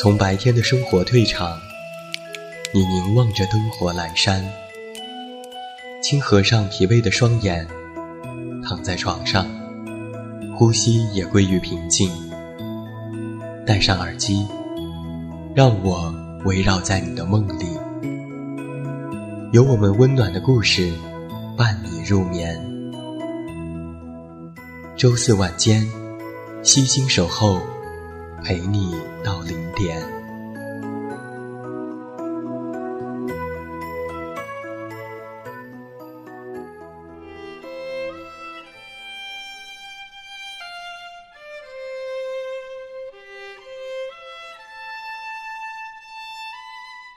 从白天的生活退场，你凝望着灯火阑珊，轻合上疲惫的双眼，躺在床上，呼吸也归于平静。戴上耳机，让我围绕在你的梦里，有我们温暖的故事伴你入眠。周四晚间，悉心守候。陪你到零点。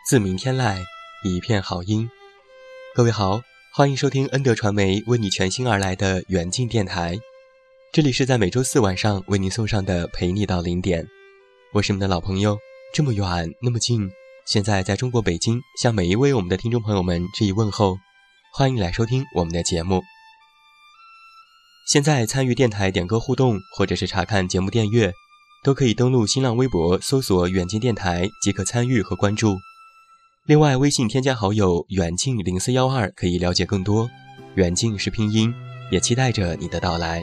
自鸣天籁，一片好音。各位好，欢迎收听恩德传媒为你全新而来的远近电台。这里是在每周四晚上为您送上的陪你到零点，我是你们的老朋友，这么远那么近，现在在中国北京，向每一位我们的听众朋友们致以问候，欢迎来收听我们的节目。现在参与电台点歌互动，或者是查看节目电阅，都可以登录新浪微博搜索“远近电台”即可参与和关注。另外，微信添加好友“远近零四幺二”可以了解更多，远近是拼音，也期待着你的到来。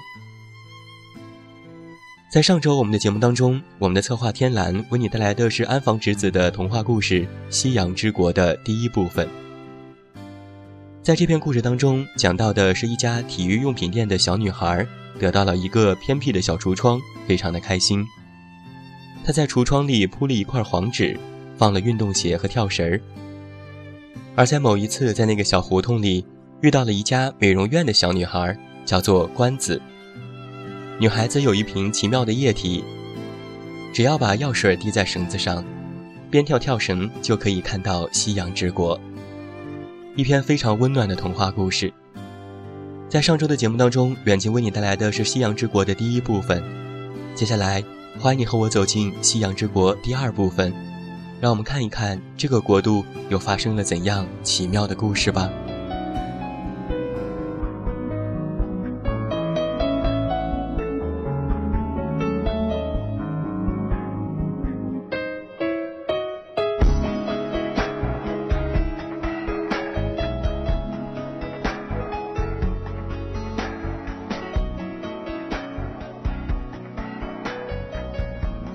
在上周我们的节目当中，我们的策划天蓝为你带来的是安房直子的童话故事《夕阳之国》的第一部分。在这篇故事当中，讲到的是一家体育用品店的小女孩得到了一个偏僻的小橱窗，非常的开心。她在橱窗里铺了一块黄纸，放了运动鞋和跳绳儿。而在某一次，在那个小胡同里遇到了一家美容院的小女孩，叫做关子。女孩子有一瓶奇妙的液体，只要把药水滴在绳子上，边跳跳绳就可以看到夕阳之国。一篇非常温暖的童话故事。在上周的节目当中，远近为你带来的是夕阳之国的第一部分。接下来，欢迎你和我走进夕阳之国第二部分，让我们看一看这个国度又发生了怎样奇妙的故事吧。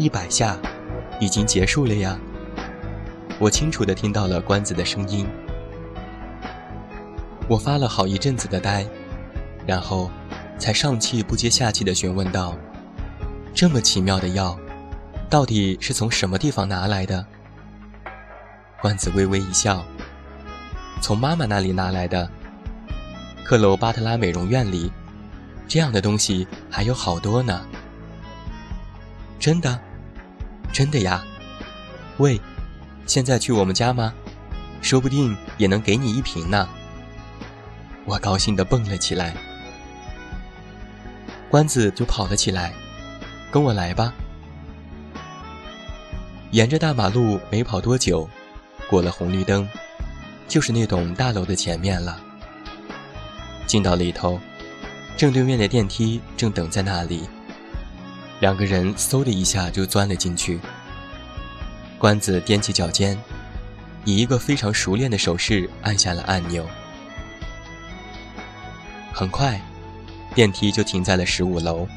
一百下，已经结束了呀。我清楚的听到了关子的声音。我发了好一阵子的呆，然后才上气不接下气的询问道：“这么奇妙的药，到底是从什么地方拿来的？”关子微微一笑：“从妈妈那里拿来的。克罗巴特拉美容院里，这样的东西还有好多呢。”真的。真的呀，喂，现在去我们家吗？说不定也能给你一瓶呢。我高兴地蹦了起来，关子就跑了起来，跟我来吧。沿着大马路没跑多久，过了红绿灯，就是那栋大楼的前面了。进到里头，正对面的电梯正等在那里。两个人嗖的一下就钻了进去。关子踮起脚尖，以一个非常熟练的手势按下了按钮。很快，电梯就停在了十五楼，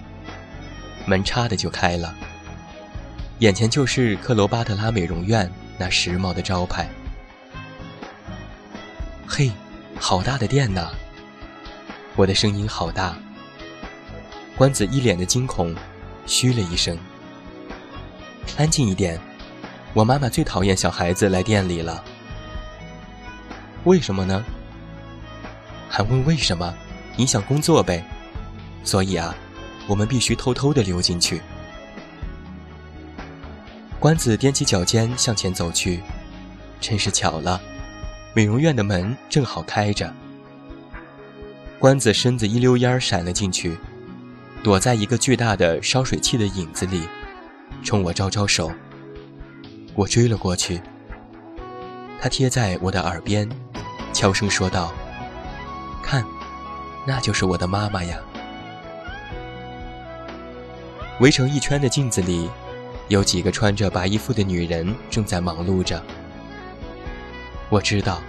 门嚓的就开了。眼前就是克罗巴特拉美容院那时髦的招牌。嘿，好大的店呐！我的声音好大。关子一脸的惊恐，嘘了一声：“安静一点，我妈妈最讨厌小孩子来店里了。”为什么呢？还问为什么？影响工作呗。所以啊，我们必须偷偷的溜进去。关子踮起脚尖向前走去，真是巧了，美容院的门正好开着。关子身子一溜烟儿闪了进去，躲在一个巨大的烧水器的影子里，冲我招招手。我追了过去，他贴在我的耳边，悄声说道：“看，那就是我的妈妈呀。”围成一圈的镜子里。有几个穿着白衣服的女人正在忙碌着。我知道，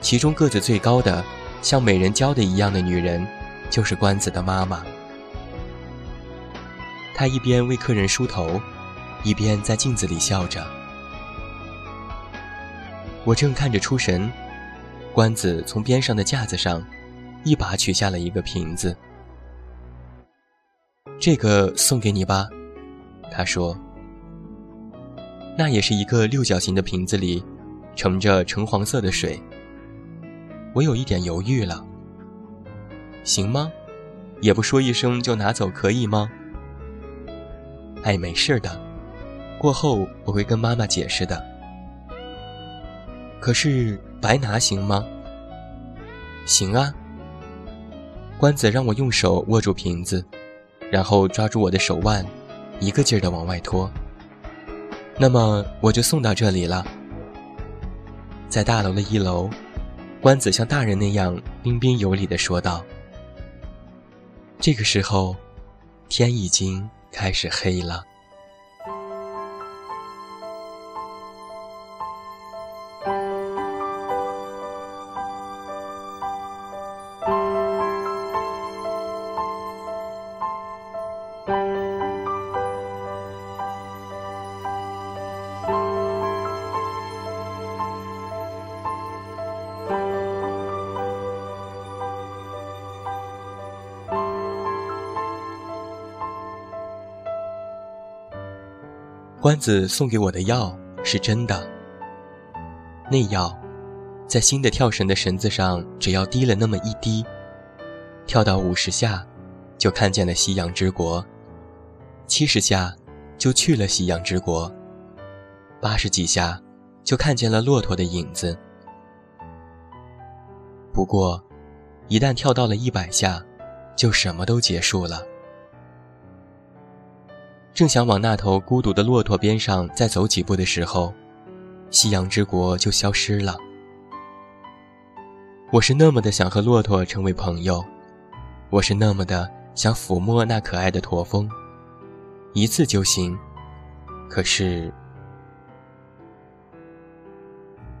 其中个子最高的，像美人蕉的一样的女人，就是关子的妈妈。他一边为客人梳头，一边在镜子里笑着。我正看着出神，关子从边上的架子上，一把取下了一个瓶子。这个送给你吧。他说：“那也是一个六角形的瓶子里，盛着橙黄色的水。我有一点犹豫了。行吗？也不说一声就拿走，可以吗？哎，没事的，过后我会跟妈妈解释的。可是白拿行吗？行啊。关子让我用手握住瓶子，然后抓住我的手腕。”一个劲儿的往外拖，那么我就送到这里了。在大楼的一楼，关子像大人那样彬彬有礼的说道。这个时候，天已经开始黑了。关子送给我的药是真的。那药，在新的跳绳的绳子上，只要滴了那么一滴，跳到五十下，就看见了夕阳之国；七十下，就去了夕阳之国；八十几下，就看见了骆驼的影子。不过，一旦跳到了一百下，就什么都结束了。正想往那头孤独的骆驼边上再走几步的时候，夕阳之国就消失了。我是那么的想和骆驼成为朋友，我是那么的想抚摸那可爱的驼峰，一次就行。可是，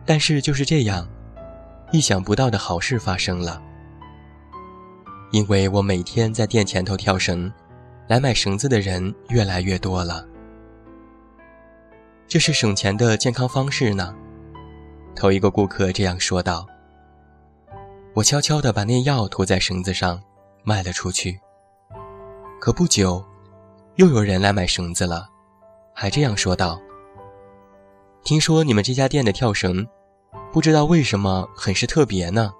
但是就是这样，意想不到的好事发生了，因为我每天在店前头跳绳。来买绳子的人越来越多了，这是省钱的健康方式呢。头一个顾客这样说道。我悄悄地把那药涂在绳子上，卖了出去。可不久，又有人来买绳子了，还这样说道：“听说你们这家店的跳绳，不知道为什么很是特别呢？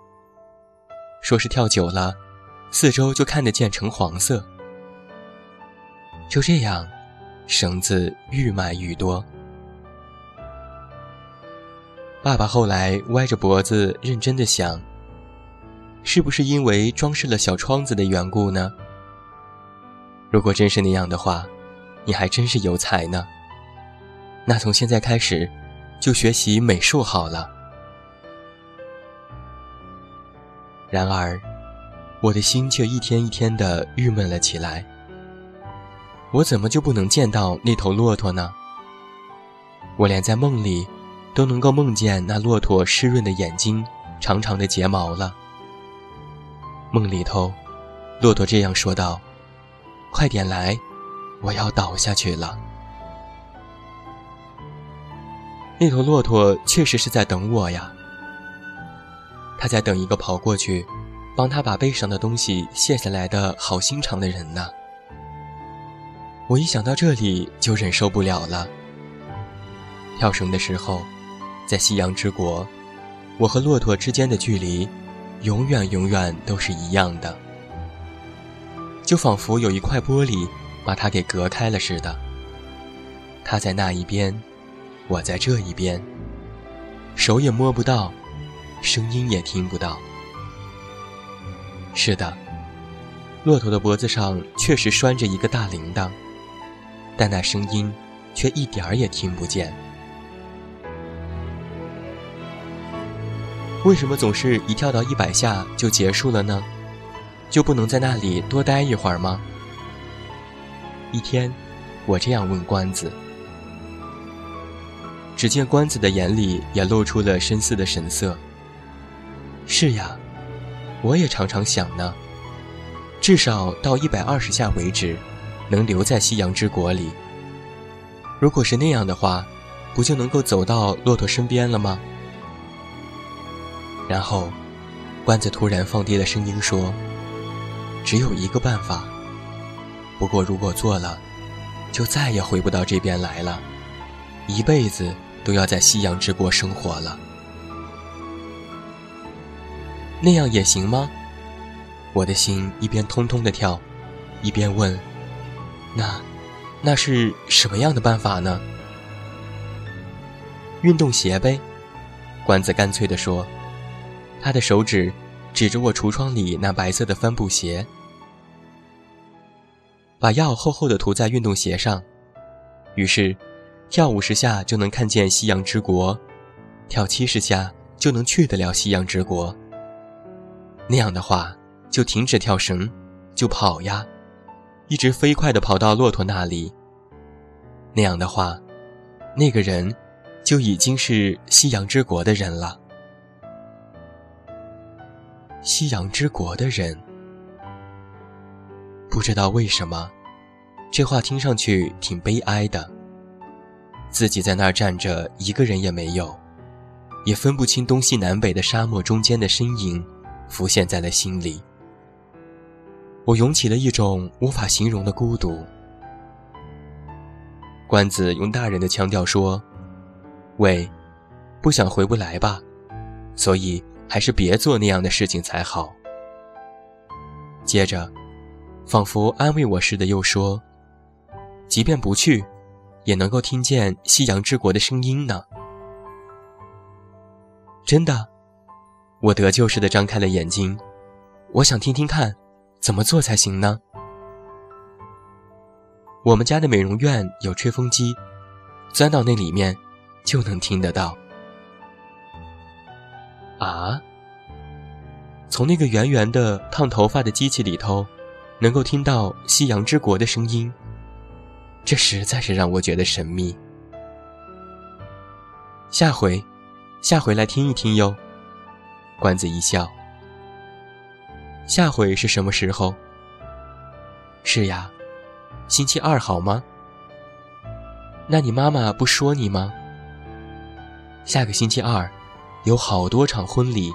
说是跳久了，四周就看得见橙黄色。”就这样，绳子愈卖愈多。爸爸后来歪着脖子认真的想：是不是因为装饰了小窗子的缘故呢？如果真是那样的话，你还真是有才呢。那从现在开始，就学习美术好了。然而，我的心却一天一天的郁闷了起来。我怎么就不能见到那头骆驼呢？我连在梦里，都能够梦见那骆驼湿润的眼睛、长长的睫毛了。梦里头，骆驼这样说道：“快点来，我要倒下去了。”那头骆驼确实是在等我呀。他在等一个跑过去，帮他把背上的东西卸下来的好心肠的人呢。我一想到这里就忍受不了了。跳绳的时候，在夕阳之国，我和骆驼之间的距离，永远永远都是一样的，就仿佛有一块玻璃把它给隔开了似的。他在那一边，我在这一边，手也摸不到，声音也听不到。是的，骆驼的脖子上确实拴着一个大铃铛。但那声音，却一点儿也听不见。为什么总是一跳到一百下就结束了呢？就不能在那里多待一会儿吗？一天，我这样问关子。只见关子的眼里也露出了深思的神色。是呀，我也常常想呢。至少到一百二十下为止。能留在夕阳之国里。如果是那样的话，不就能够走到骆驼身边了吗？然后，关子突然放低了声音说：“只有一个办法，不过如果做了，就再也回不到这边来了，一辈子都要在夕阳之国生活了。那样也行吗？”我的心一边通通的跳，一边问。那，那是什么样的办法呢？运动鞋呗，关子干脆地说。他的手指指着我橱窗里那白色的帆布鞋，把药厚厚的涂在运动鞋上，于是跳五十下就能看见夕阳之国，跳七十下就能去得了夕阳之国。那样的话，就停止跳绳，就跑呀。一直飞快地跑到骆驼那里。那样的话，那个人就已经是夕阳之国的人了。夕阳之国的人，不知道为什么，这话听上去挺悲哀的。自己在那儿站着，一个人也没有，也分不清东西南北的沙漠中间的身影，浮现在了心里。我涌起了一种无法形容的孤独。关子用大人的腔调说：“喂，不想回不来吧？所以还是别做那样的事情才好。”接着，仿佛安慰我似的又说：“即便不去，也能够听见夕阳之国的声音呢。”真的，我得救似的张开了眼睛，我想听听看。怎么做才行呢？我们家的美容院有吹风机，钻到那里面就能听得到。啊！从那个圆圆的烫头发的机器里头，能够听到夕阳之国的声音，这实在是让我觉得神秘。下回，下回来听一听哟。关子一笑。下回是什么时候？是呀，星期二好吗？那你妈妈不说你吗？下个星期二，有好多场婚礼，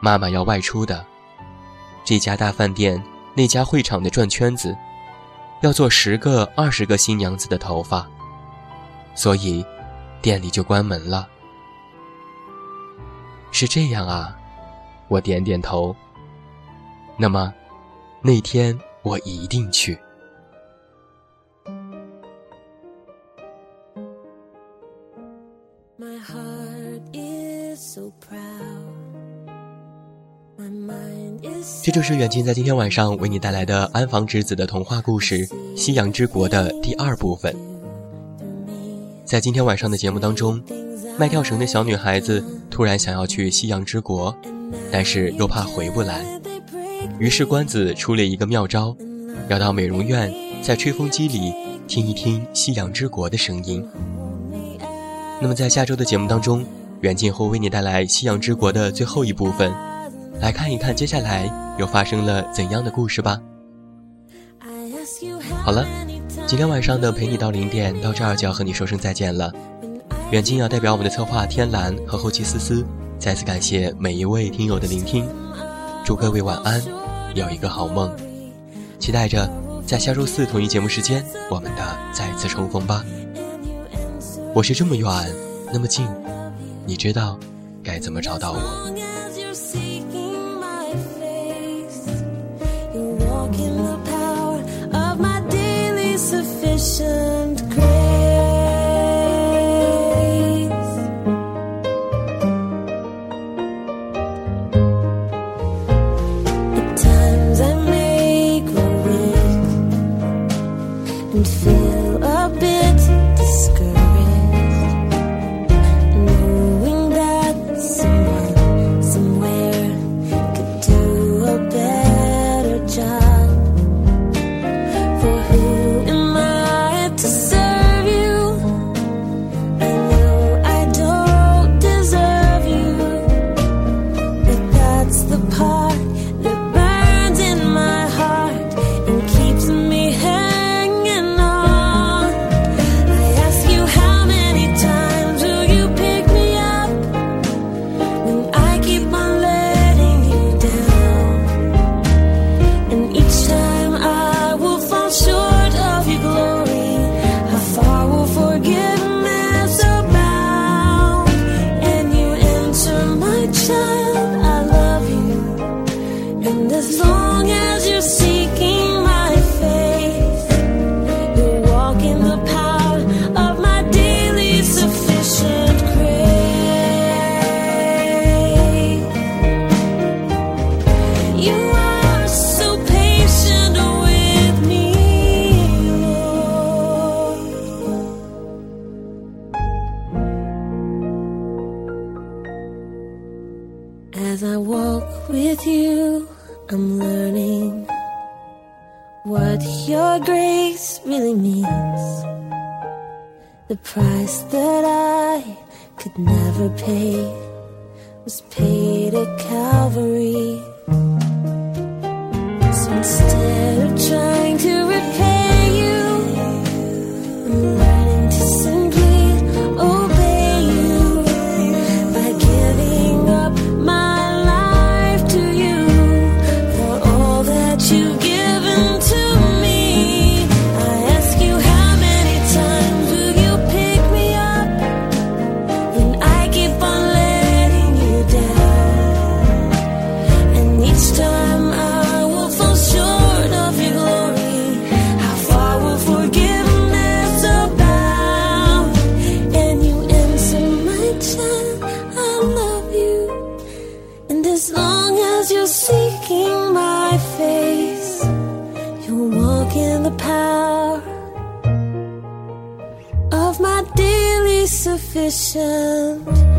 妈妈要外出的。这家大饭店、那家会场的转圈子，要做十个、二十个新娘子的头发，所以店里就关门了。是这样啊，我点点头。那么，那天我一定去。这就是远近在今天晚上为你带来的安房之子的童话故事《夕阳之国》的第二部分。在今天晚上的节目当中，卖跳绳的小女孩子突然想要去夕阳之国，但是又怕回不来。于是关子出了一个妙招，要到美容院，在吹风机里听一听夕阳之国的声音。那么在下周的节目当中，远近会为你带来夕阳之国的最后一部分，来看一看接下来又发生了怎样的故事吧。好了，今天晚上的陪你到零点到这儿就要和你说声再见了。远近要代表我们的策划天蓝和后期思思，再次感谢每一位听友的聆听，祝各位晚安，有一个好梦，期待着在下周四同一节目时间我们的再次重逢吧。我是这么远，那么近，你知道该怎么找到我？As I walk with you, I'm learning what your grace really means. The price that I could never pay was paid at Calvary. So instead of trying to repay the power of my daily sufficient